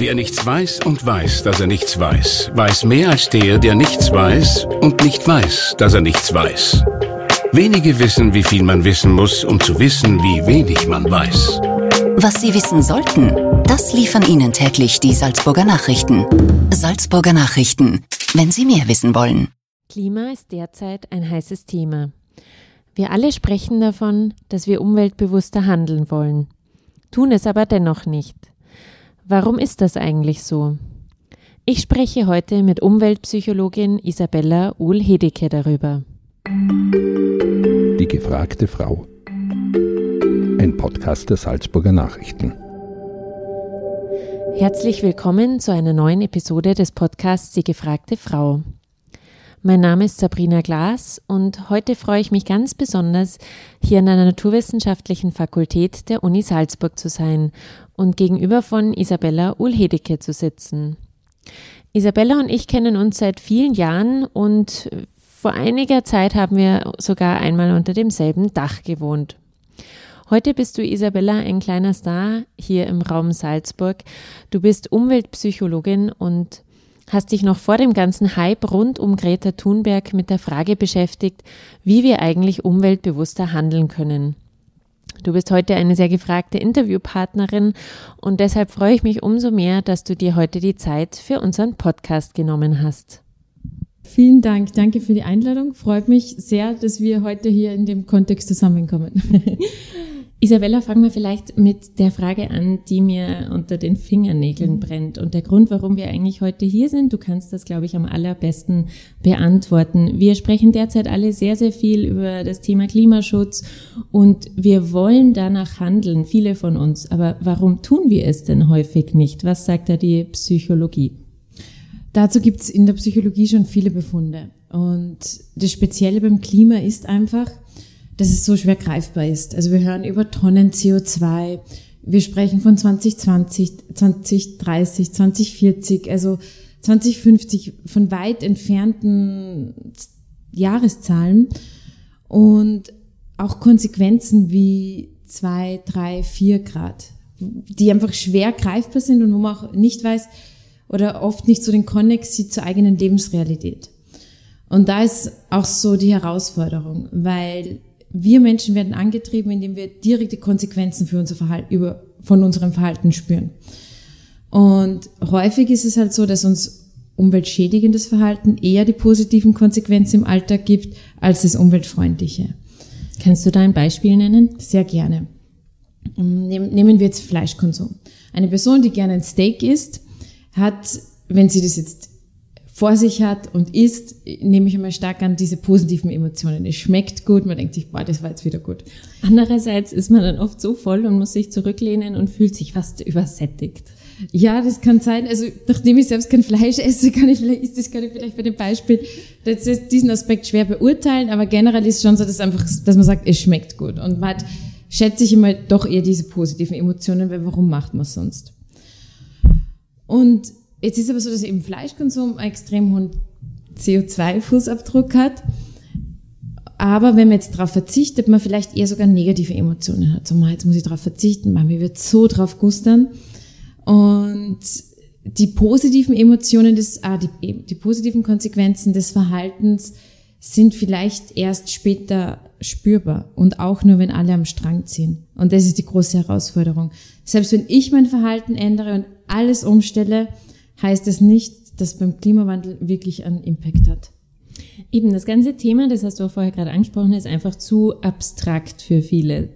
Wer nichts weiß und weiß, dass er nichts weiß, weiß mehr als der, der nichts weiß und nicht weiß, dass er nichts weiß. Wenige wissen, wie viel man wissen muss, um zu wissen, wie wenig man weiß. Was Sie wissen sollten, das liefern Ihnen täglich die Salzburger Nachrichten. Salzburger Nachrichten, wenn Sie mehr wissen wollen. Klima ist derzeit ein heißes Thema. Wir alle sprechen davon, dass wir umweltbewusster handeln wollen, tun es aber dennoch nicht. Warum ist das eigentlich so? Ich spreche heute mit Umweltpsychologin Isabella Uhl-Hedeke darüber. Die gefragte Frau. Ein Podcast der Salzburger Nachrichten. Herzlich willkommen zu einer neuen Episode des Podcasts Die gefragte Frau. Mein Name ist Sabrina Glas und heute freue ich mich ganz besonders, hier an der Naturwissenschaftlichen Fakultät der Uni Salzburg zu sein und gegenüber von Isabella Ulhedeke zu sitzen. Isabella und ich kennen uns seit vielen Jahren und vor einiger Zeit haben wir sogar einmal unter demselben Dach gewohnt. Heute bist du, Isabella, ein kleiner Star hier im Raum Salzburg. Du bist Umweltpsychologin und hast dich noch vor dem ganzen Hype rund um Greta Thunberg mit der Frage beschäftigt, wie wir eigentlich umweltbewusster handeln können. Du bist heute eine sehr gefragte Interviewpartnerin und deshalb freue ich mich umso mehr, dass du dir heute die Zeit für unseren Podcast genommen hast. Vielen Dank, danke für die Einladung. Freut mich sehr, dass wir heute hier in dem Kontext zusammenkommen. Isabella, fangen wir vielleicht mit der Frage an, die mir unter den Fingernägeln mhm. brennt. Und der Grund, warum wir eigentlich heute hier sind, du kannst das, glaube ich, am allerbesten beantworten. Wir sprechen derzeit alle sehr, sehr viel über das Thema Klimaschutz und wir wollen danach handeln, viele von uns. Aber warum tun wir es denn häufig nicht? Was sagt da die Psychologie? Dazu gibt es in der Psychologie schon viele Befunde. Und das Spezielle beim Klima ist einfach, dass es so schwer greifbar ist. Also wir hören über Tonnen CO2, wir sprechen von 2020, 2030, 2040, also 2050 von weit entfernten Jahreszahlen und auch Konsequenzen wie zwei, drei, vier Grad, die einfach schwer greifbar sind und wo man auch nicht weiß oder oft nicht so den Konnex sieht zur eigenen Lebensrealität. Und da ist auch so die Herausforderung, weil wir Menschen werden angetrieben, indem wir direkte Konsequenzen für unser Verhalten, über, von unserem Verhalten spüren. Und häufig ist es halt so, dass uns umweltschädigendes Verhalten eher die positiven Konsequenzen im Alltag gibt, als das umweltfreundliche. Kannst du da ein Beispiel nennen? Sehr gerne. Nehmen wir jetzt Fleischkonsum. Eine Person, die gerne ein Steak isst, hat, wenn sie das jetzt vor sich hat und isst, nehme ich immer stark an diese positiven Emotionen. Es schmeckt gut, man denkt sich, boah, das war jetzt wieder gut. Andererseits ist man dann oft so voll und muss sich zurücklehnen und fühlt sich fast übersättigt. Ja, das kann sein. Also nachdem ich selbst kein Fleisch esse, kann ich vielleicht, ist das kann ich vielleicht bei dem Beispiel das ist diesen Aspekt schwer beurteilen, aber generell ist schon so, dass einfach, dass man sagt, es schmeckt gut und man hat, schätze ich immer doch eher diese positiven Emotionen, weil warum macht man es sonst? Und Jetzt ist aber so, dass eben Fleischkonsum einen extrem hohen CO2-Fußabdruck hat. Aber wenn man jetzt darauf verzichtet, man vielleicht eher sogar negative Emotionen hat. So, jetzt muss ich darauf verzichten, man wird so drauf gustern. Und die positiven Emotionen des, ah, die, die positiven Konsequenzen des Verhaltens sind vielleicht erst später spürbar und auch nur, wenn alle am Strang ziehen. Und das ist die große Herausforderung. Selbst wenn ich mein Verhalten ändere und alles umstelle, heißt es nicht, dass beim Klimawandel wirklich einen Impact hat. Eben, das ganze Thema, das hast du auch vorher gerade angesprochen, ist einfach zu abstrakt für viele.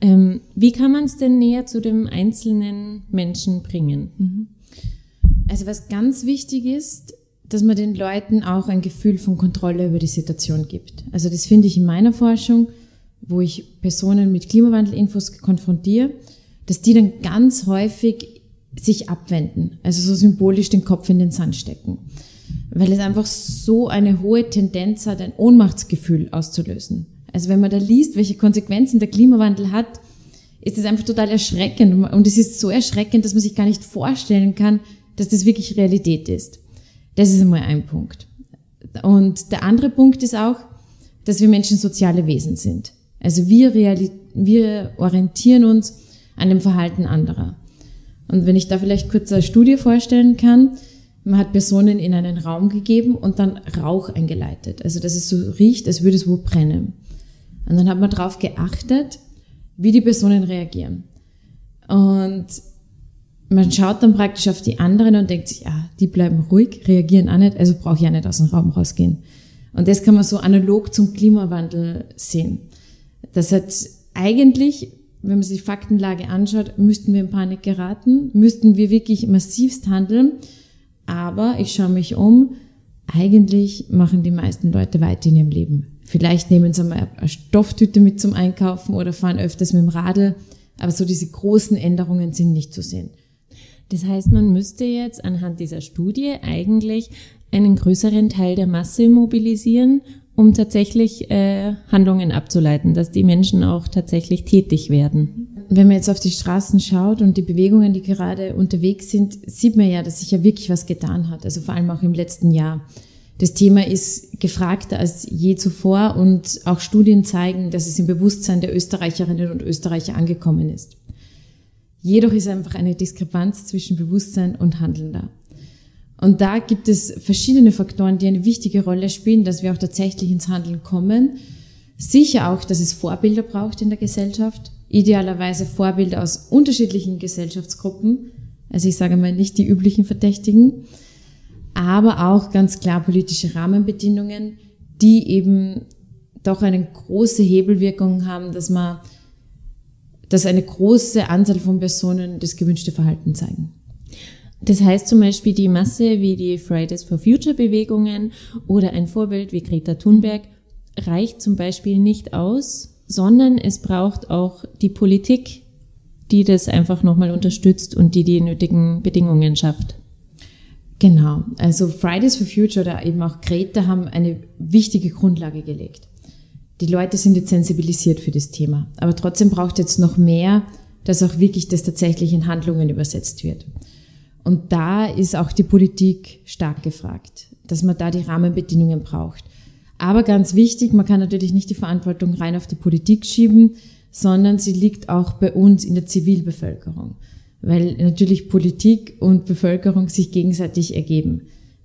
Ähm, wie kann man es denn näher zu dem einzelnen Menschen bringen? Mhm. Also was ganz wichtig ist, dass man den Leuten auch ein Gefühl von Kontrolle über die Situation gibt. Also das finde ich in meiner Forschung, wo ich Personen mit Klimawandelinfos konfrontiere, dass die dann ganz häufig sich abwenden, also so symbolisch den Kopf in den Sand stecken, weil es einfach so eine hohe Tendenz hat, ein Ohnmachtsgefühl auszulösen. Also wenn man da liest, welche Konsequenzen der Klimawandel hat, ist es einfach total erschreckend und es ist so erschreckend, dass man sich gar nicht vorstellen kann, dass das wirklich Realität ist. Das ist einmal ein Punkt. Und der andere Punkt ist auch, dass wir Menschen soziale Wesen sind. Also wir, wir orientieren uns an dem Verhalten anderer. Und wenn ich da vielleicht kurz eine Studie vorstellen kann, man hat Personen in einen Raum gegeben und dann Rauch eingeleitet. Also dass es so riecht, als würde es wo brennen. Und dann hat man darauf geachtet, wie die Personen reagieren. Und man schaut dann praktisch auf die anderen und denkt sich, ah, die bleiben ruhig, reagieren auch nicht, also brauche ich ja nicht aus dem Raum rausgehen. Und das kann man so analog zum Klimawandel sehen. Das hat eigentlich, wenn man sich die Faktenlage anschaut, müssten wir in Panik geraten, müssten wir wirklich massivst handeln. Aber ich schaue mich um, eigentlich machen die meisten Leute weiter in ihrem Leben. Vielleicht nehmen sie mal eine Stofftüte mit zum Einkaufen oder fahren öfters mit dem Radl, aber so diese großen Änderungen sind nicht zu sehen. Das heißt, man müsste jetzt anhand dieser Studie eigentlich einen größeren Teil der Masse mobilisieren, um tatsächlich äh, Handlungen abzuleiten, dass die Menschen auch tatsächlich tätig werden. Wenn man jetzt auf die Straßen schaut und die Bewegungen, die gerade unterwegs sind, sieht man ja, dass sich ja wirklich was getan hat. Also vor allem auch im letzten Jahr. Das Thema ist gefragter als je zuvor und auch Studien zeigen, dass es im Bewusstsein der Österreicherinnen und Österreicher angekommen ist. Jedoch ist einfach eine Diskrepanz zwischen Bewusstsein und Handeln da. Und da gibt es verschiedene Faktoren, die eine wichtige Rolle spielen, dass wir auch tatsächlich ins Handeln kommen. Sicher auch, dass es Vorbilder braucht in der Gesellschaft. Idealerweise Vorbilder aus unterschiedlichen Gesellschaftsgruppen. Also ich sage mal nicht die üblichen Verdächtigen. Aber auch ganz klar politische Rahmenbedingungen, die eben doch eine große Hebelwirkung haben, dass man, dass eine große Anzahl von Personen das gewünschte Verhalten zeigen. Das heißt zum Beispiel die Masse wie die Fridays for Future Bewegungen oder ein Vorbild wie Greta Thunberg reicht zum Beispiel nicht aus, sondern es braucht auch die Politik, die das einfach nochmal unterstützt und die die nötigen Bedingungen schafft. Genau, also Fridays for Future oder eben auch Greta haben eine wichtige Grundlage gelegt. Die Leute sind jetzt sensibilisiert für das Thema, aber trotzdem braucht es jetzt noch mehr, dass auch wirklich das tatsächlich in Handlungen übersetzt wird. Und da ist auch die Politik stark gefragt, dass man da die Rahmenbedingungen braucht. Aber ganz wichtig, man kann natürlich nicht die Verantwortung rein auf die Politik schieben, sondern sie liegt auch bei uns in der Zivilbevölkerung, weil natürlich Politik und Bevölkerung sich gegenseitig ergeben.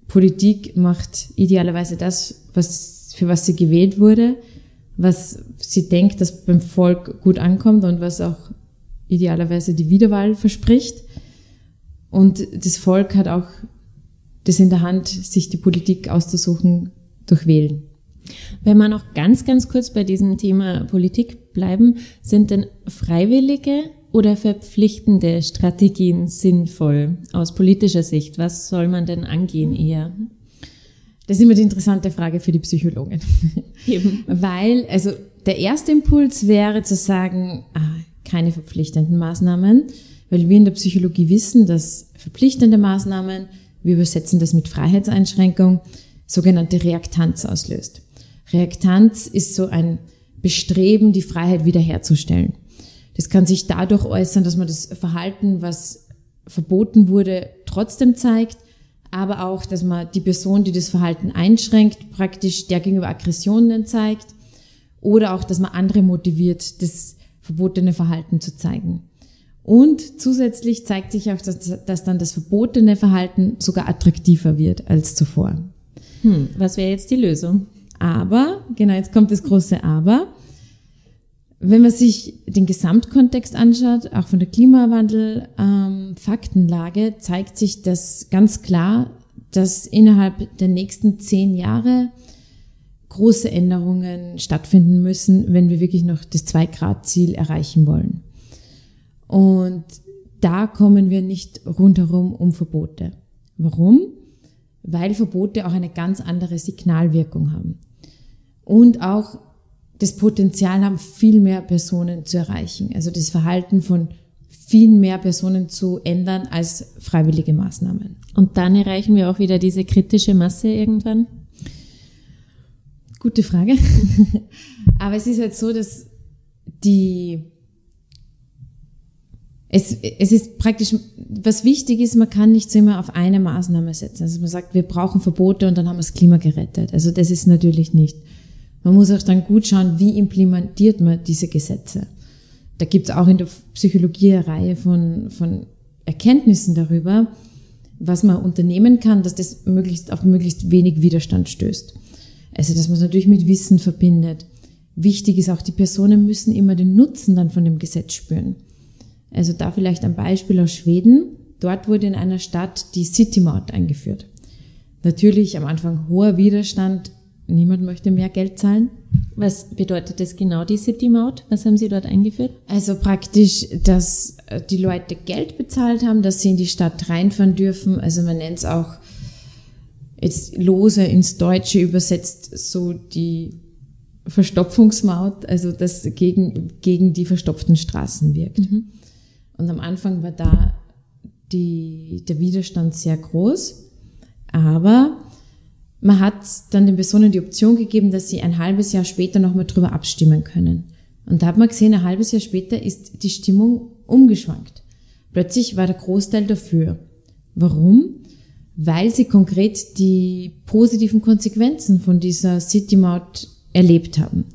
Politik macht idealerweise das, was, für was sie gewählt wurde, was sie denkt, dass beim Volk gut ankommt und was auch idealerweise die Wiederwahl verspricht. Und das Volk hat auch das in der Hand, sich die Politik auszusuchen durch Wählen. Wenn wir noch ganz, ganz kurz bei diesem Thema Politik bleiben, sind denn freiwillige oder verpflichtende Strategien sinnvoll aus politischer Sicht? Was soll man denn angehen eher? Das ist immer die interessante Frage für die Psychologen. Eben. Weil, also der erste Impuls wäre zu sagen, ah, keine verpflichtenden Maßnahmen, weil wir in der Psychologie wissen, dass verpflichtende Maßnahmen, wir übersetzen das mit Freiheitseinschränkung, sogenannte Reaktanz auslöst. Reaktanz ist so ein Bestreben, die Freiheit wiederherzustellen. Das kann sich dadurch äußern, dass man das Verhalten, was verboten wurde, trotzdem zeigt, aber auch, dass man die Person, die das Verhalten einschränkt, praktisch der gegenüber Aggressionen zeigt oder auch, dass man andere motiviert, das verbotene Verhalten zu zeigen. Und zusätzlich zeigt sich auch, dass, dass dann das verbotene Verhalten sogar attraktiver wird als zuvor. Hm, was wäre jetzt die Lösung? Aber, genau, jetzt kommt das große Aber. Wenn man sich den Gesamtkontext anschaut, auch von der Klimawandel-Faktenlage, ähm, zeigt sich das ganz klar, dass innerhalb der nächsten zehn Jahre große Änderungen stattfinden müssen, wenn wir wirklich noch das Zwei-Grad-Ziel erreichen wollen. Und da kommen wir nicht rundherum um Verbote. Warum? Weil Verbote auch eine ganz andere Signalwirkung haben. Und auch das Potenzial haben, viel mehr Personen zu erreichen. Also das Verhalten von viel mehr Personen zu ändern als freiwillige Maßnahmen. Und dann erreichen wir auch wieder diese kritische Masse irgendwann? Gute Frage. Aber es ist halt so, dass die es, es ist praktisch, was wichtig ist, man kann nicht so immer auf eine Maßnahme setzen. Also man sagt, wir brauchen Verbote und dann haben wir das Klima gerettet. Also das ist natürlich nicht. Man muss auch dann gut schauen, wie implementiert man diese Gesetze. Da gibt es auch in der Psychologie eine Reihe von, von Erkenntnissen darüber, was man unternehmen kann, dass das möglichst auf möglichst wenig Widerstand stößt. Also, dass man es natürlich mit Wissen verbindet. Wichtig ist auch, die Personen müssen immer den Nutzen dann von dem Gesetz spüren. Also da vielleicht ein Beispiel aus Schweden. Dort wurde in einer Stadt die City Maut eingeführt. Natürlich am Anfang hoher Widerstand. Niemand möchte mehr Geld zahlen. Was bedeutet das genau, die City-Maut? Was haben Sie dort eingeführt? Also praktisch, dass die Leute Geld bezahlt haben, dass sie in die Stadt reinfahren dürfen. Also man nennt es auch jetzt lose ins Deutsche übersetzt so die Verstopfungsmaut, also das gegen, gegen die verstopften Straßen wirkt. Mhm. Und am Anfang war da die, der Widerstand sehr groß, aber man hat dann den Personen die Option gegeben, dass sie ein halbes Jahr später nochmal drüber abstimmen können. Und da hat man gesehen, ein halbes Jahr später ist die Stimmung umgeschwankt. Plötzlich war der Großteil dafür. Warum? Weil sie konkret die positiven Konsequenzen von dieser City-Maut erlebt haben.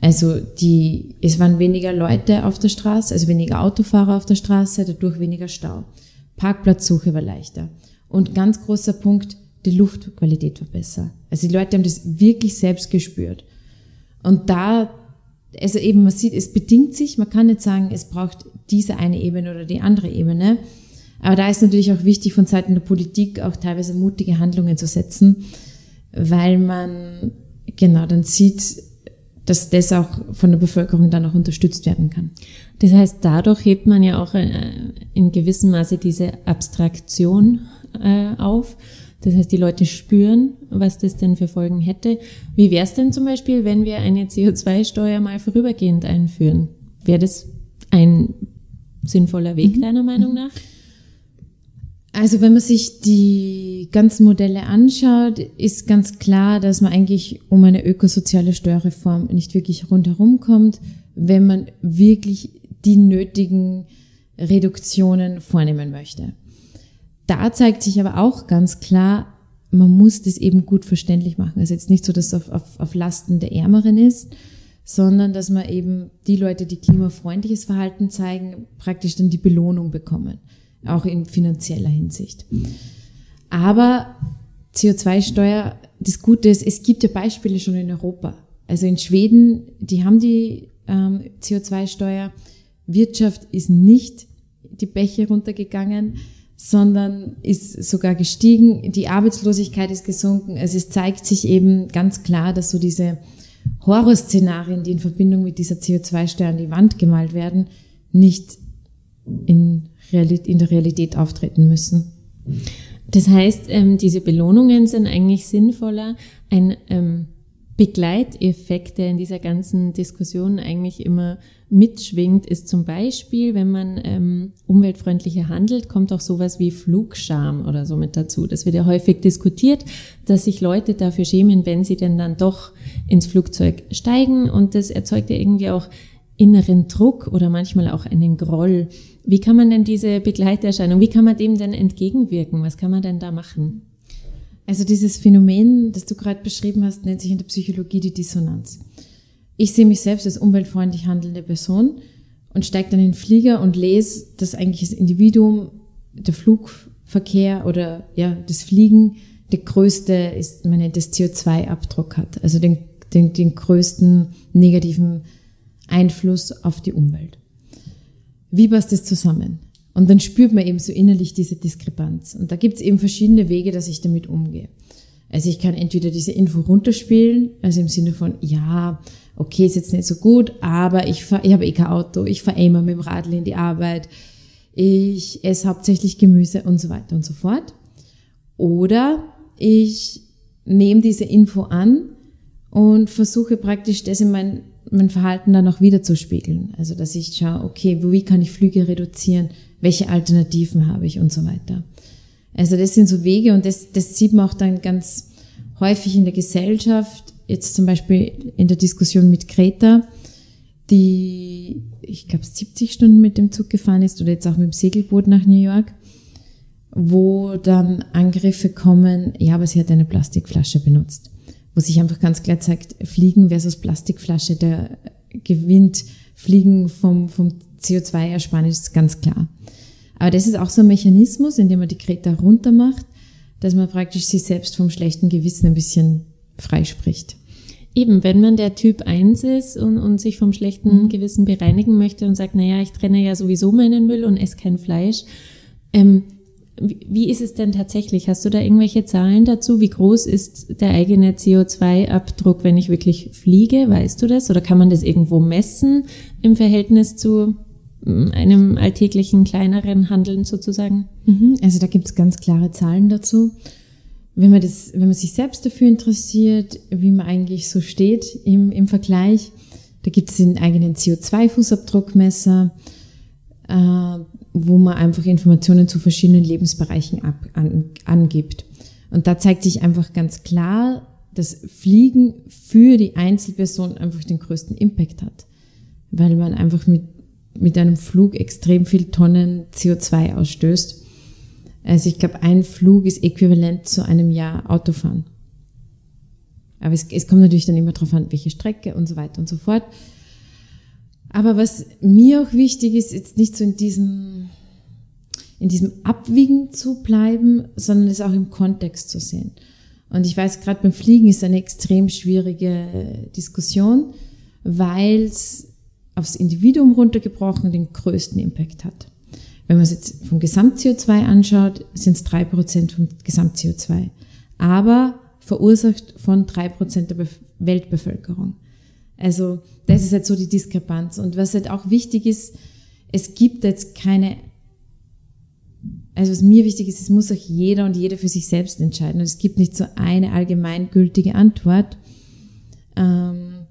Also die, es waren weniger Leute auf der Straße, also weniger Autofahrer auf der Straße, dadurch weniger Stau. Parkplatzsuche war leichter. Und ganz großer Punkt, die Luftqualität war besser. Also die Leute haben das wirklich selbst gespürt. Und da, also eben, man sieht, es bedingt sich, man kann nicht sagen, es braucht diese eine Ebene oder die andere Ebene. Aber da ist natürlich auch wichtig, von Seiten der Politik auch teilweise mutige Handlungen zu setzen, weil man genau dann sieht, dass das auch von der Bevölkerung dann auch unterstützt werden kann. Das heißt, dadurch hebt man ja auch äh, in gewissem Maße diese Abstraktion äh, auf das heißt, die Leute spüren, was das denn für Folgen hätte. Wie wäre es denn zum Beispiel, wenn wir eine CO2-Steuer mal vorübergehend einführen? Wäre das ein sinnvoller Weg mhm. deiner Meinung nach? Also wenn man sich die ganzen Modelle anschaut, ist ganz klar, dass man eigentlich um eine ökosoziale Steuerreform nicht wirklich rundherum kommt, wenn man wirklich die nötigen Reduktionen vornehmen möchte da zeigt sich aber auch ganz klar, man muss das eben gut verständlich machen. Also jetzt nicht so, dass es auf, auf, auf Lasten der Ärmeren ist, sondern dass man eben die Leute, die klimafreundliches Verhalten zeigen, praktisch dann die Belohnung bekommen, auch in finanzieller Hinsicht. Aber CO2-Steuer, das Gute ist, es gibt ja Beispiele schon in Europa. Also in Schweden, die haben die ähm, CO2-Steuer. Wirtschaft ist nicht die Bäche runtergegangen sondern ist sogar gestiegen. Die Arbeitslosigkeit ist gesunken. Also es zeigt sich eben ganz klar, dass so diese Horrorszenarien, die in Verbindung mit dieser CO2-Steuer an die Wand gemalt werden, nicht in, in der Realität auftreten müssen. Das heißt, ähm, diese Belohnungen sind eigentlich sinnvoller. Ein ähm, Begleiteffekt, der in dieser ganzen Diskussion eigentlich immer mitschwingt, ist zum Beispiel, wenn man ähm, umweltfreundlicher handelt, kommt auch sowas wie Flugscham oder so mit dazu. Das wird ja häufig diskutiert, dass sich Leute dafür schämen, wenn sie denn dann doch ins Flugzeug steigen und das erzeugt ja irgendwie auch inneren Druck oder manchmal auch einen Groll. Wie kann man denn diese Begleiterscheinung, wie kann man dem denn entgegenwirken? Was kann man denn da machen? Also dieses Phänomen, das du gerade beschrieben hast, nennt sich in der Psychologie die Dissonanz. Ich sehe mich selbst als umweltfreundlich handelnde Person und steige dann in den Flieger und lese, dass eigentlich das Individuum, der Flugverkehr oder ja, das Fliegen der größte ist, man nennt das CO2-Abdruck hat, also den, den, den größten negativen Einfluss auf die Umwelt. Wie passt das zusammen? Und dann spürt man eben so innerlich diese Diskrepanz. Und da gibt es eben verschiedene Wege, dass ich damit umgehe. Also ich kann entweder diese Info runterspielen, also im Sinne von, ja, okay, ist jetzt nicht so gut, aber ich, fahr, ich habe eh kein Auto, ich fahre immer mit dem Radl in die Arbeit, ich esse hauptsächlich Gemüse und so weiter und so fort. Oder ich nehme diese Info an und versuche praktisch das in mein, mein Verhalten dann auch wieder zu spiegeln. Also dass ich schaue, okay, wie kann ich Flüge reduzieren, welche Alternativen habe ich und so weiter. Also das sind so Wege und das, das sieht man auch dann ganz häufig in der Gesellschaft, jetzt zum Beispiel in der Diskussion mit Greta, die, ich glaube, 70 Stunden mit dem Zug gefahren ist oder jetzt auch mit dem Segelboot nach New York, wo dann Angriffe kommen, ja, aber sie hat eine Plastikflasche benutzt. Wo sich einfach ganz klar zeigt, Fliegen versus Plastikflasche, der gewinnt Fliegen vom, vom CO2-Ersparnis ist ganz klar. Aber das ist auch so ein Mechanismus, in dem man die Kreta runter macht, dass man praktisch sich selbst vom schlechten Gewissen ein bisschen freispricht. Eben, wenn man der Typ 1 ist und, und sich vom schlechten mhm. Gewissen bereinigen möchte und sagt, naja, ich trenne ja sowieso meinen Müll und esse kein Fleisch, ähm, wie ist es denn tatsächlich? Hast du da irgendwelche Zahlen dazu? Wie groß ist der eigene CO2-Abdruck, wenn ich wirklich fliege? Weißt du das? Oder kann man das irgendwo messen im Verhältnis zu mm, einem alltäglichen kleineren Handeln sozusagen? Mhm. Also da gibt es ganz klare Zahlen dazu. Wenn man, das, wenn man sich selbst dafür interessiert, wie man eigentlich so steht im, im Vergleich, da gibt es den eigenen CO2-Fußabdruckmesser. Äh, wo man einfach Informationen zu verschiedenen Lebensbereichen ab, an, angibt. Und da zeigt sich einfach ganz klar, dass Fliegen für die Einzelperson einfach den größten Impact hat, weil man einfach mit, mit einem Flug extrem viel Tonnen CO2 ausstößt. Also ich glaube, ein Flug ist äquivalent zu einem Jahr Autofahren. Aber es, es kommt natürlich dann immer darauf an, welche Strecke und so weiter und so fort. Aber was mir auch wichtig ist, jetzt nicht so in diesem, in diesem Abwiegen zu bleiben, sondern es auch im Kontext zu sehen. Und ich weiß, gerade beim Fliegen ist eine extrem schwierige Diskussion, weil es aufs Individuum runtergebrochen den größten Impact hat. Wenn man es jetzt vom Gesamt-CO2 anschaut, sind es drei Prozent vom Gesamt-CO2. Aber verursacht von drei Prozent der Weltbevölkerung. Also das ist halt so die Diskrepanz. Und was halt auch wichtig ist, es gibt jetzt keine, also was mir wichtig ist, es muss auch jeder und jede für sich selbst entscheiden. Und es gibt nicht so eine allgemeingültige Antwort. Ähm,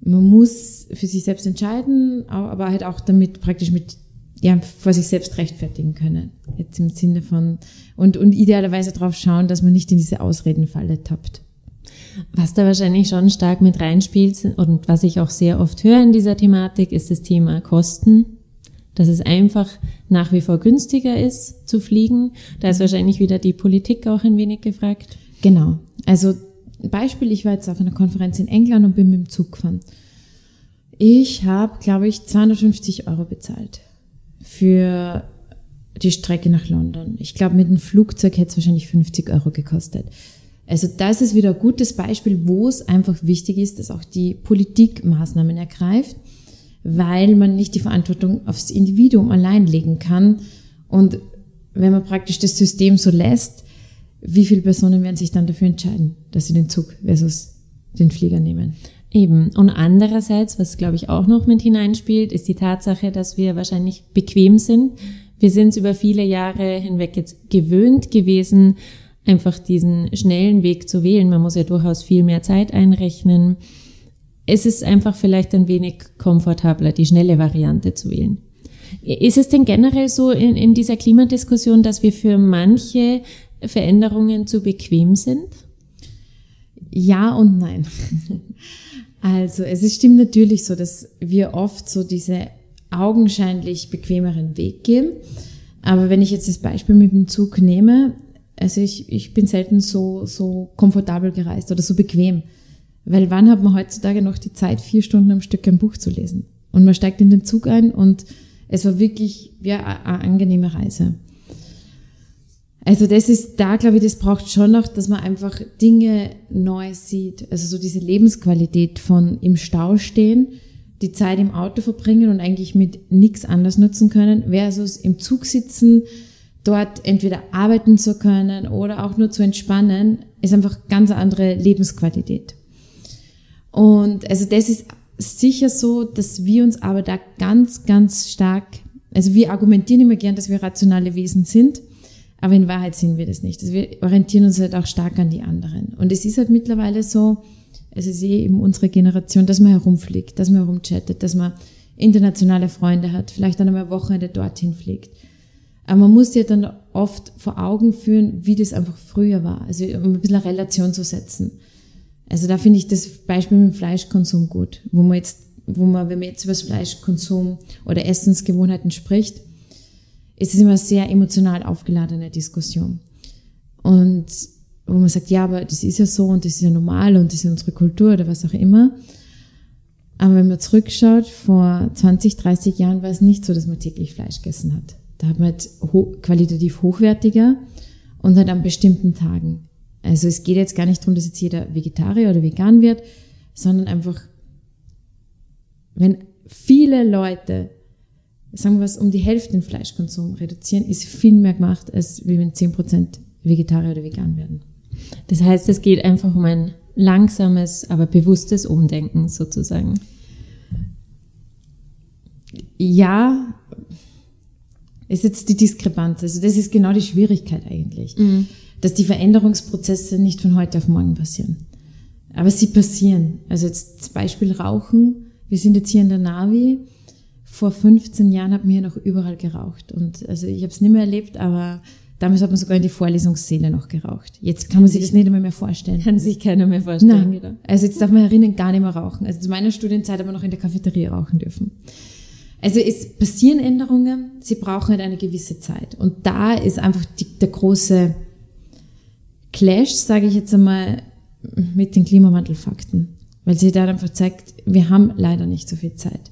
man muss für sich selbst entscheiden, aber halt auch damit praktisch mit ja, vor sich selbst rechtfertigen können. Jetzt im Sinne von, und, und idealerweise darauf schauen, dass man nicht in diese Ausredenfalle tappt. Was da wahrscheinlich schon stark mit reinspielt und was ich auch sehr oft höre in dieser Thematik, ist das Thema Kosten. Dass es einfach nach wie vor günstiger ist zu fliegen. Da ist wahrscheinlich wieder die Politik auch ein wenig gefragt. Genau. Also Beispiel, ich war jetzt auf einer Konferenz in England und bin mit dem Zug gefahren. Ich habe, glaube ich, 250 Euro bezahlt für die Strecke nach London. Ich glaube, mit dem Flugzeug hätte es wahrscheinlich 50 Euro gekostet. Also das ist wieder ein gutes Beispiel, wo es einfach wichtig ist, dass auch die Politik Maßnahmen ergreift, weil man nicht die Verantwortung aufs Individuum allein legen kann. Und wenn man praktisch das System so lässt, wie viele Personen werden sich dann dafür entscheiden, dass sie den Zug versus den Flieger nehmen? Eben. Und andererseits, was glaube ich auch noch mit hineinspielt, ist die Tatsache, dass wir wahrscheinlich bequem sind. Wir sind es über viele Jahre hinweg jetzt gewöhnt gewesen, einfach diesen schnellen Weg zu wählen. Man muss ja durchaus viel mehr Zeit einrechnen. Es ist einfach vielleicht ein wenig komfortabler, die schnelle Variante zu wählen. Ist es denn generell so in, in dieser Klimadiskussion, dass wir für manche Veränderungen zu bequem sind? Ja und nein. Also es ist, stimmt natürlich so, dass wir oft so diese augenscheinlich bequemeren Weg gehen. Aber wenn ich jetzt das Beispiel mit dem Zug nehme, also ich, ich bin selten so, so komfortabel gereist oder so bequem. Weil wann hat man heutzutage noch die Zeit, vier Stunden am Stück ein Buch zu lesen? Und man steigt in den Zug ein und es war wirklich ja, eine angenehme Reise. Also das ist da, glaube ich, das braucht schon noch, dass man einfach Dinge neu sieht. Also so diese Lebensqualität von im Stau stehen, die Zeit im Auto verbringen und eigentlich mit nichts anders nutzen können, versus im Zug sitzen, dort entweder arbeiten zu können oder auch nur zu entspannen, ist einfach ganz andere Lebensqualität. Und also das ist sicher so, dass wir uns aber da ganz, ganz stark, also wir argumentieren immer gern, dass wir rationale Wesen sind, aber in Wahrheit sind wir das nicht. Also wir orientieren uns halt auch stark an die anderen. Und es ist halt mittlerweile so, also ich sehe eben unsere Generation, dass man herumfliegt, dass man herumchattet, dass man internationale Freunde hat, vielleicht dann einmal Wochenende dorthin fliegt. Aber man muss dir dann oft vor Augen führen, wie das einfach früher war. Also um ein bisschen eine Relation zu setzen. Also da finde ich das Beispiel mit dem Fleischkonsum gut, wo man jetzt, wo man, wenn man jetzt über das Fleischkonsum oder Essensgewohnheiten spricht, ist es immer eine sehr emotional aufgeladene Diskussion. Und wo man sagt, ja, aber das ist ja so und das ist ja normal und das ist unsere Kultur oder was auch immer. Aber wenn man zurückschaut, vor 20, 30 Jahren war es nicht so, dass man täglich Fleisch gegessen hat. Da hat man halt ho qualitativ hochwertiger und halt an bestimmten Tagen. Also es geht jetzt gar nicht darum, dass jetzt jeder Vegetarier oder vegan wird, sondern einfach, wenn viele Leute, sagen wir was, um die Hälfte den Fleischkonsum reduzieren, ist viel mehr gemacht, als wenn 10% Vegetarier oder vegan werden. Das heißt, es geht einfach um ein langsames, aber bewusstes Umdenken sozusagen. Ja, ist jetzt die Diskrepanz. Also das ist genau die Schwierigkeit eigentlich, mhm. dass die Veränderungsprozesse nicht von heute auf morgen passieren. Aber sie passieren. Also jetzt zum Beispiel Rauchen. Wir sind jetzt hier in der Navi. Vor 15 Jahren haben wir hier noch überall geraucht. Und also ich habe es nicht mehr erlebt, aber Damals hat man sogar in die Vorlesungssäle noch geraucht. Jetzt kann man sich das nicht einmal mehr vorstellen. Kann sich keiner mehr vorstellen. Nein. Genau. Also jetzt darf man herinnen gar nicht mehr rauchen. Also zu meiner Studienzeit haben wir noch in der Cafeteria rauchen dürfen. Also es passieren Änderungen, sie brauchen halt eine gewisse Zeit. Und da ist einfach die, der große Clash, sage ich jetzt einmal, mit den Klimawandelfakten. Weil sie da einfach zeigt, wir haben leider nicht so viel Zeit.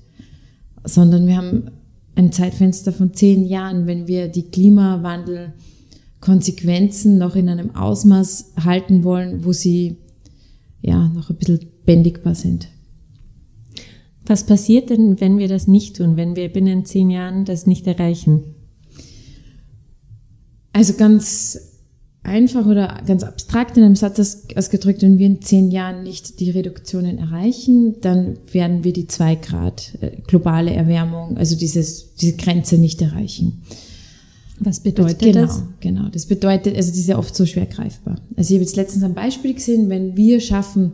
Sondern wir haben ein Zeitfenster von zehn Jahren, wenn wir die Klimawandel Konsequenzen noch in einem Ausmaß halten wollen, wo sie ja noch ein bisschen bändigbar sind. Was passiert denn, wenn wir das nicht tun, wenn wir binnen zehn Jahren das nicht erreichen? Also ganz einfach oder ganz abstrakt in einem Satz ausgedrückt, wenn wir in zehn Jahren nicht die Reduktionen erreichen, dann werden wir die zwei Grad äh, globale Erwärmung, also dieses, diese Grenze nicht erreichen. Was bedeutet genau, das? Genau, das bedeutet, also das ist ja oft so schwer greifbar. Also ich habe jetzt letztens ein Beispiel gesehen, wenn wir schaffen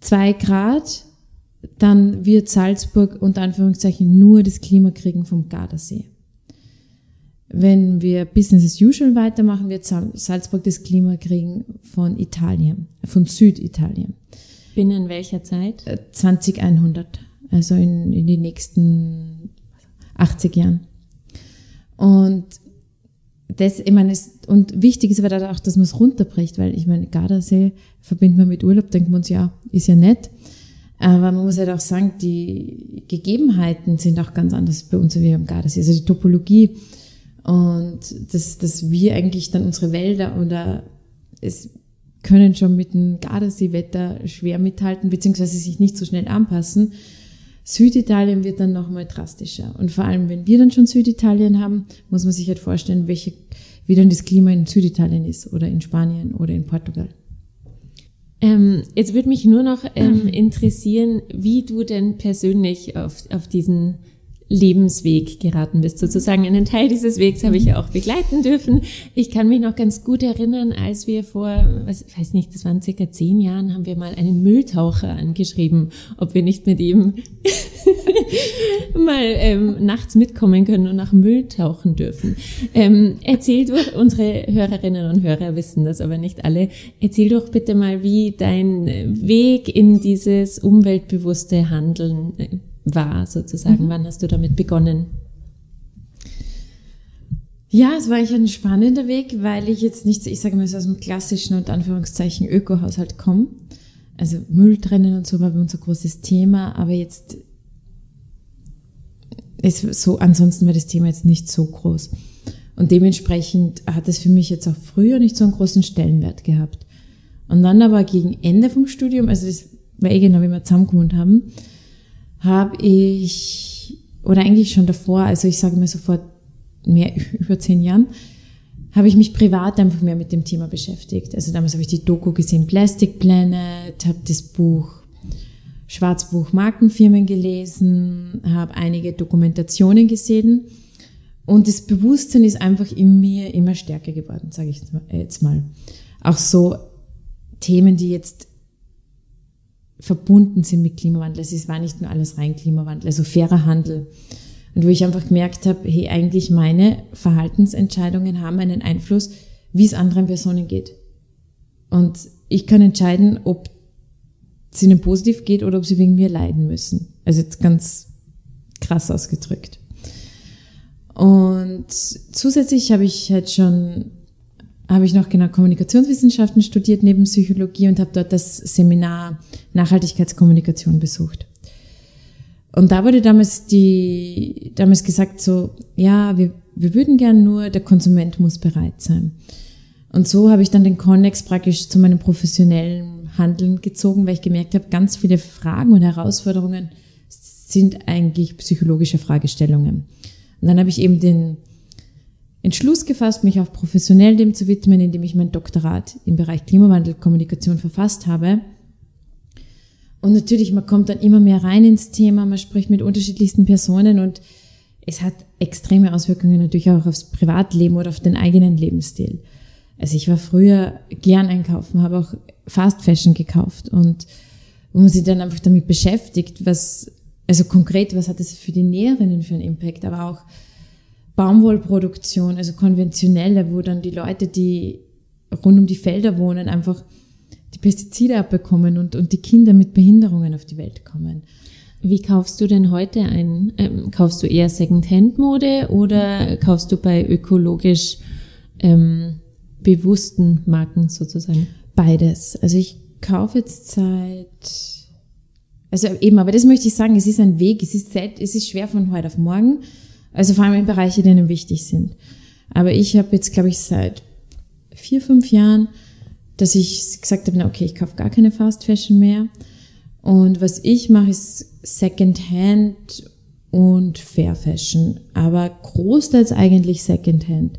zwei Grad, dann wird Salzburg unter Anführungszeichen nur das Klima kriegen vom Gardasee. Wenn wir Business as usual weitermachen, wird Salzburg das Klima kriegen von Italien, von Süditalien. Binnen welcher Zeit? 2100, äh, also in, in den nächsten 80 Jahren. Und das, ich meine, ist, und wichtig ist aber auch, dass man es runterbricht, weil ich meine, Gardasee verbindet man mit Urlaub, denkt man uns, ja, ist ja nett. Aber man muss halt auch sagen, die Gegebenheiten sind auch ganz anders bei uns wie am Gardasee. Also die Topologie und dass, dass wir eigentlich dann unsere Wälder oder es können schon mit dem Gardasee-Wetter schwer mithalten, beziehungsweise sich nicht so schnell anpassen. Süditalien wird dann nochmal drastischer. Und vor allem, wenn wir dann schon Süditalien haben, muss man sich halt vorstellen, welche, wie dann das Klima in Süditalien ist oder in Spanien oder in Portugal. Ähm, jetzt würde mich nur noch ähm, interessieren, wie du denn persönlich auf, auf diesen Lebensweg geraten bist, sozusagen. Einen Teil dieses Wegs habe ich ja auch begleiten dürfen. Ich kann mich noch ganz gut erinnern, als wir vor, was, weiß nicht, das waren circa zehn Jahren, haben wir mal einen Mülltaucher angeschrieben, ob wir nicht mit ihm mal ähm, nachts mitkommen können und nach Müll tauchen dürfen. Ähm, erzähl doch, unsere Hörerinnen und Hörer wissen das aber nicht alle, erzähl doch bitte mal, wie dein Weg in dieses umweltbewusste Handeln äh, war, sozusagen? Mhm. Wann hast du damit begonnen? Ja, es war eigentlich ein spannender Weg, weil ich jetzt nicht, ich sage mal so aus dem klassischen und Anführungszeichen Ökohaushalt komme. Also Müll trennen und so war bei uns ein großes Thema, aber jetzt ist so, ansonsten war das Thema jetzt nicht so groß. Und dementsprechend hat es für mich jetzt auch früher nicht so einen großen Stellenwert gehabt. Und dann aber gegen Ende vom Studium, also das war eh genau, wie wir zusammen gewohnt haben, habe ich, oder eigentlich schon davor, also ich sage mal so vor mehr über zehn Jahren, habe ich mich privat einfach mehr mit dem Thema beschäftigt. Also damals habe ich die Doku gesehen, Plastic Planet, habe das Buch Schwarzbuch Markenfirmen gelesen, habe einige Dokumentationen gesehen und das Bewusstsein ist einfach in mir immer stärker geworden, sage ich jetzt mal. Auch so Themen, die jetzt verbunden sind mit Klimawandel. Es war nicht nur alles rein Klimawandel, also fairer Handel. Und wo ich einfach gemerkt habe, hey, eigentlich meine Verhaltensentscheidungen haben einen Einfluss, wie es anderen Personen geht. Und ich kann entscheiden, ob es ihnen positiv geht oder ob sie wegen mir leiden müssen. Also jetzt ganz krass ausgedrückt. Und zusätzlich habe ich halt schon habe ich noch genau Kommunikationswissenschaften studiert neben Psychologie und habe dort das Seminar Nachhaltigkeitskommunikation besucht. Und da wurde damals die, damals gesagt so, ja, wir, wir würden gern nur, der Konsument muss bereit sein. Und so habe ich dann den Connex praktisch zu meinem professionellen Handeln gezogen, weil ich gemerkt habe, ganz viele Fragen und Herausforderungen sind eigentlich psychologische Fragestellungen. Und dann habe ich eben den Entschluss gefasst, mich auch professionell dem zu widmen, indem ich mein Doktorat im Bereich Klimawandelkommunikation verfasst habe. Und natürlich, man kommt dann immer mehr rein ins Thema, man spricht mit unterschiedlichsten Personen und es hat extreme Auswirkungen natürlich auch aufs Privatleben oder auf den eigenen Lebensstil. Also ich war früher gern einkaufen, habe auch Fast Fashion gekauft und wo man sich dann einfach damit beschäftigt, was, also konkret, was hat es für die Näherinnen für einen Impact, aber auch Baumwollproduktion, also konventionelle, wo dann die Leute, die rund um die Felder wohnen, einfach die Pestizide abbekommen und, und die Kinder mit Behinderungen auf die Welt kommen. Wie kaufst du denn heute ein? Ähm, kaufst du eher Second-Hand-Mode oder kaufst du bei ökologisch ähm, bewussten Marken sozusagen? Beides. Also ich kaufe jetzt seit, also eben, aber das möchte ich sagen, es ist ein Weg, es ist, es ist schwer von heute auf morgen. Also vor allem in Bereiche, die ihnen wichtig sind. Aber ich habe jetzt, glaube ich, seit vier, fünf Jahren, dass ich gesagt habe, na okay, ich kaufe gar keine Fast Fashion mehr. Und was ich mache, ist Second Hand und Fair Fashion. Aber großteils eigentlich Second Hand.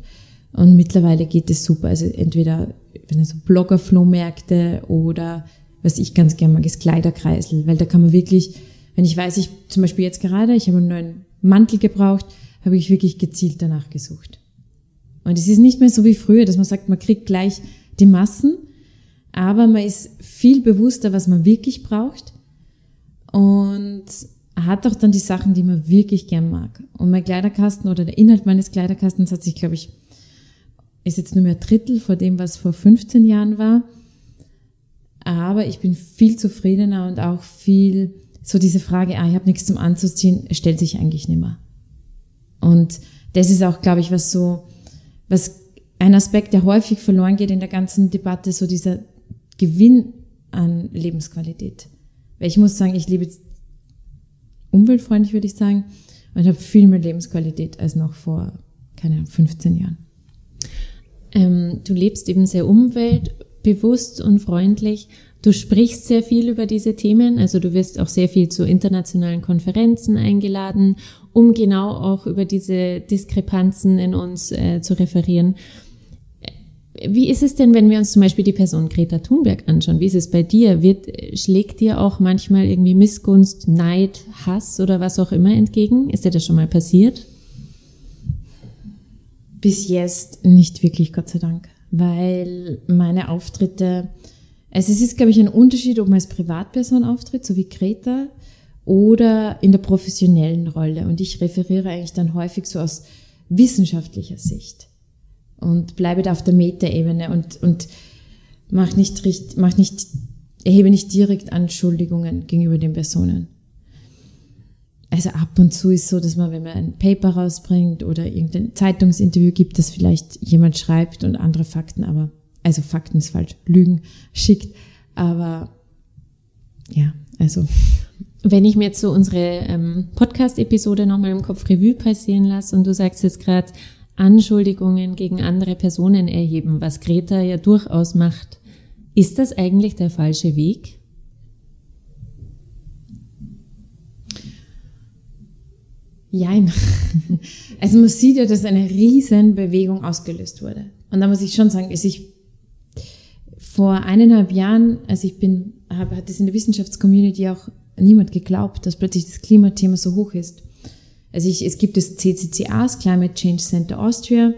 Und mittlerweile geht es super. Also entweder wenn so Blogger-Flohmärkte oder was ich ganz gerne mag, ist Kleiderkreisel, weil da kann man wirklich, wenn ich weiß, ich zum Beispiel jetzt gerade, ich habe einen neuen Mantel gebraucht, habe ich wirklich gezielt danach gesucht. Und es ist nicht mehr so wie früher, dass man sagt, man kriegt gleich die Massen, aber man ist viel bewusster, was man wirklich braucht und hat auch dann die Sachen, die man wirklich gern mag. Und mein Kleiderkasten oder der Inhalt meines Kleiderkastens hat sich, glaube ich, ist jetzt nur mehr ein Drittel vor dem, was vor 15 Jahren war. Aber ich bin viel zufriedener und auch viel so diese Frage, ah, ich habe nichts zum Anzuziehen, stellt sich eigentlich nicht mehr. Und das ist auch, glaube ich, was so, was ein Aspekt, der häufig verloren geht in der ganzen Debatte, so dieser Gewinn an Lebensqualität. Weil ich muss sagen, ich lebe jetzt umweltfreundlich, würde ich sagen, und habe viel mehr Lebensqualität als noch vor, keine Ahnung, 15 Jahren. Ähm, du lebst eben sehr umweltbewusst und freundlich. Du sprichst sehr viel über diese Themen, also du wirst auch sehr viel zu internationalen Konferenzen eingeladen, um genau auch über diese Diskrepanzen in uns äh, zu referieren. Wie ist es denn, wenn wir uns zum Beispiel die Person Greta Thunberg anschauen? Wie ist es bei dir? Wird, schlägt dir auch manchmal irgendwie Missgunst, Neid, Hass oder was auch immer entgegen? Ist dir das schon mal passiert? Bis jetzt nicht wirklich, Gott sei Dank, weil meine Auftritte also es ist, glaube ich, ein Unterschied, ob man als Privatperson auftritt, so wie Greta, oder in der professionellen Rolle. Und ich referiere eigentlich dann häufig so aus wissenschaftlicher Sicht und bleibe da auf der Metaebene und, und mach nicht, mach nicht, erhebe nicht direkt Anschuldigungen gegenüber den Personen. Also ab und zu ist so, dass man, wenn man ein Paper rausbringt oder irgendein Zeitungsinterview gibt, dass vielleicht jemand schreibt und andere Fakten, aber also Fakten ist falsch, Lügen schickt, aber ja, also. Wenn ich mir jetzt so unsere ähm, Podcast-Episode nochmal im Kopf Revue passieren lasse und du sagst jetzt gerade, Anschuldigungen gegen andere Personen erheben, was Greta ja durchaus macht, ist das eigentlich der falsche Weg? Jein. Also man sieht ja, dass eine riesen Bewegung ausgelöst wurde. Und da muss ich schon sagen, ich vor eineinhalb Jahren, also ich bin, habe, hat es in der Wissenschaftscommunity auch niemand geglaubt, dass plötzlich das Klimathema so hoch ist. Also ich, es gibt das CCCA, das Climate Change Center Austria.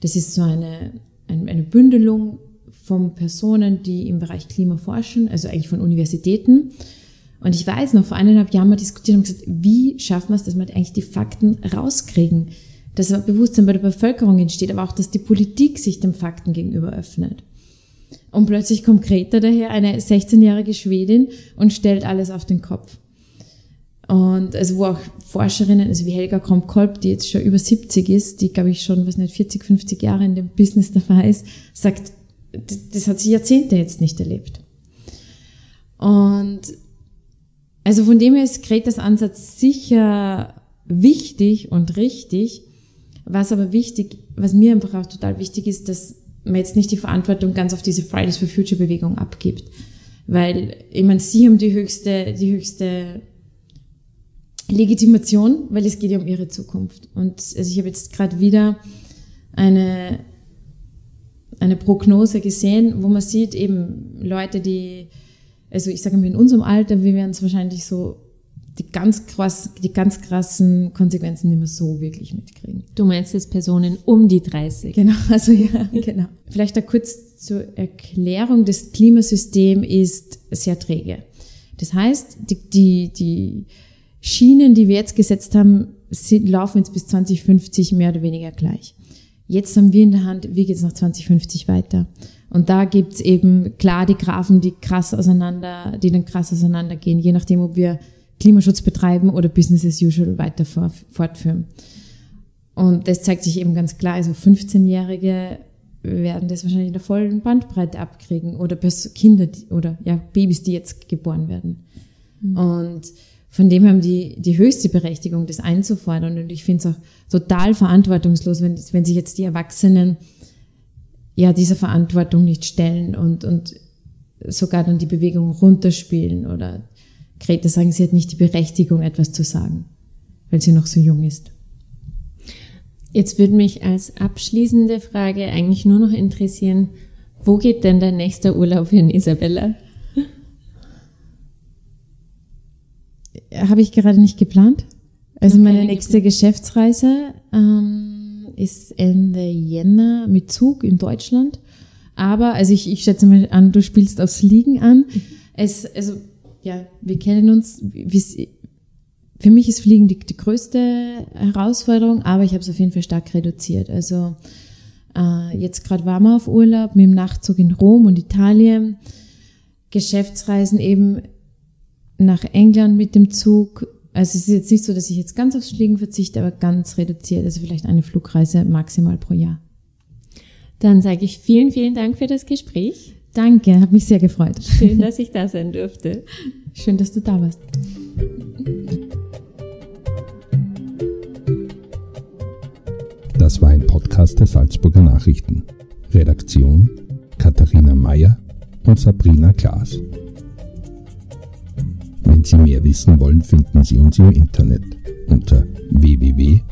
Das ist so eine, eine, Bündelung von Personen, die im Bereich Klima forschen, also eigentlich von Universitäten. Und ich weiß noch, vor eineinhalb Jahren mal diskutiert und gesagt, wie schaffen wir es, dass wir eigentlich die Fakten rauskriegen, dass ein Bewusstsein bei der Bevölkerung entsteht, aber auch, dass die Politik sich den Fakten gegenüber öffnet. Und plötzlich kommt Greta daher, eine 16-jährige Schwedin, und stellt alles auf den Kopf. Und also wo auch Forscherinnen, also wie Helga Kromp-Kolb, die jetzt schon über 70 ist, die glaube ich schon, was nicht, 40, 50 Jahre in dem Business dabei ist, sagt, das, das hat sie Jahrzehnte jetzt nicht erlebt. Und also von dem her ist Gretas Ansatz sicher wichtig und richtig, Was aber wichtig, was mir einfach auch total wichtig ist, dass man jetzt nicht die Verantwortung ganz auf diese Fridays for Future Bewegung abgibt. Weil, ich meine, sie haben die höchste, die höchste Legitimation, weil es geht ja um ihre Zukunft. Und also ich habe jetzt gerade wieder eine, eine Prognose gesehen, wo man sieht, eben Leute, die, also ich sage mal, in unserem Alter, wir werden es wahrscheinlich so die ganz krass, die ganz krassen Konsequenzen nicht mehr so wirklich mitkriegen. Du meinst jetzt Personen um die 30? Genau, also ja, genau. Vielleicht da kurz zur Erklärung. Das Klimasystem ist sehr träge. Das heißt, die, die, die Schienen, die wir jetzt gesetzt haben, sind, laufen jetzt bis 2050 mehr oder weniger gleich. Jetzt haben wir in der Hand, wie geht es nach 2050 weiter? Und da gibt's eben klar die Graphen, die krass auseinander, die dann krass auseinandergehen, je nachdem, ob wir Klimaschutz betreiben oder Business as usual weiter fortführen. Und das zeigt sich eben ganz klar. Also 15-Jährige werden das wahrscheinlich in der vollen Bandbreite abkriegen oder Kinder oder ja, Babys, die jetzt geboren werden. Mhm. Und von dem haben die die höchste Berechtigung, das einzufordern. Und ich finde es auch total verantwortungslos, wenn, wenn sich jetzt die Erwachsenen ja dieser Verantwortung nicht stellen und, und sogar dann die Bewegung runterspielen oder Greta sagen, sie hat nicht die Berechtigung, etwas zu sagen, weil sie noch so jung ist. Jetzt würde mich als abschließende Frage eigentlich nur noch interessieren, wo geht denn der nächste Urlaub hin, Isabella? Habe ich gerade nicht geplant. Also meine nächste Geschäftsreise ähm, ist Ende Jänner mit Zug in Deutschland. Aber, also ich, ich schätze mal an, du spielst aufs Fliegen an. Es, also, ja, wir kennen uns. Für mich ist Fliegen die, die größte Herausforderung, aber ich habe es auf jeden Fall stark reduziert. Also äh, jetzt gerade waren wir auf Urlaub mit dem Nachtzug in Rom und Italien. Geschäftsreisen eben nach England mit dem Zug. Also es ist jetzt nicht so, dass ich jetzt ganz aufs Fliegen verzichte, aber ganz reduziert. Also vielleicht eine Flugreise maximal pro Jahr. Dann sage ich vielen, vielen Dank für das Gespräch. Danke, hat mich sehr gefreut. Schön, dass ich da sein durfte. Schön, dass du da warst. Das war ein Podcast der Salzburger Nachrichten. Redaktion Katharina Mayer und Sabrina Klaas. Wenn Sie mehr wissen wollen, finden Sie uns im Internet unter www.sn.at.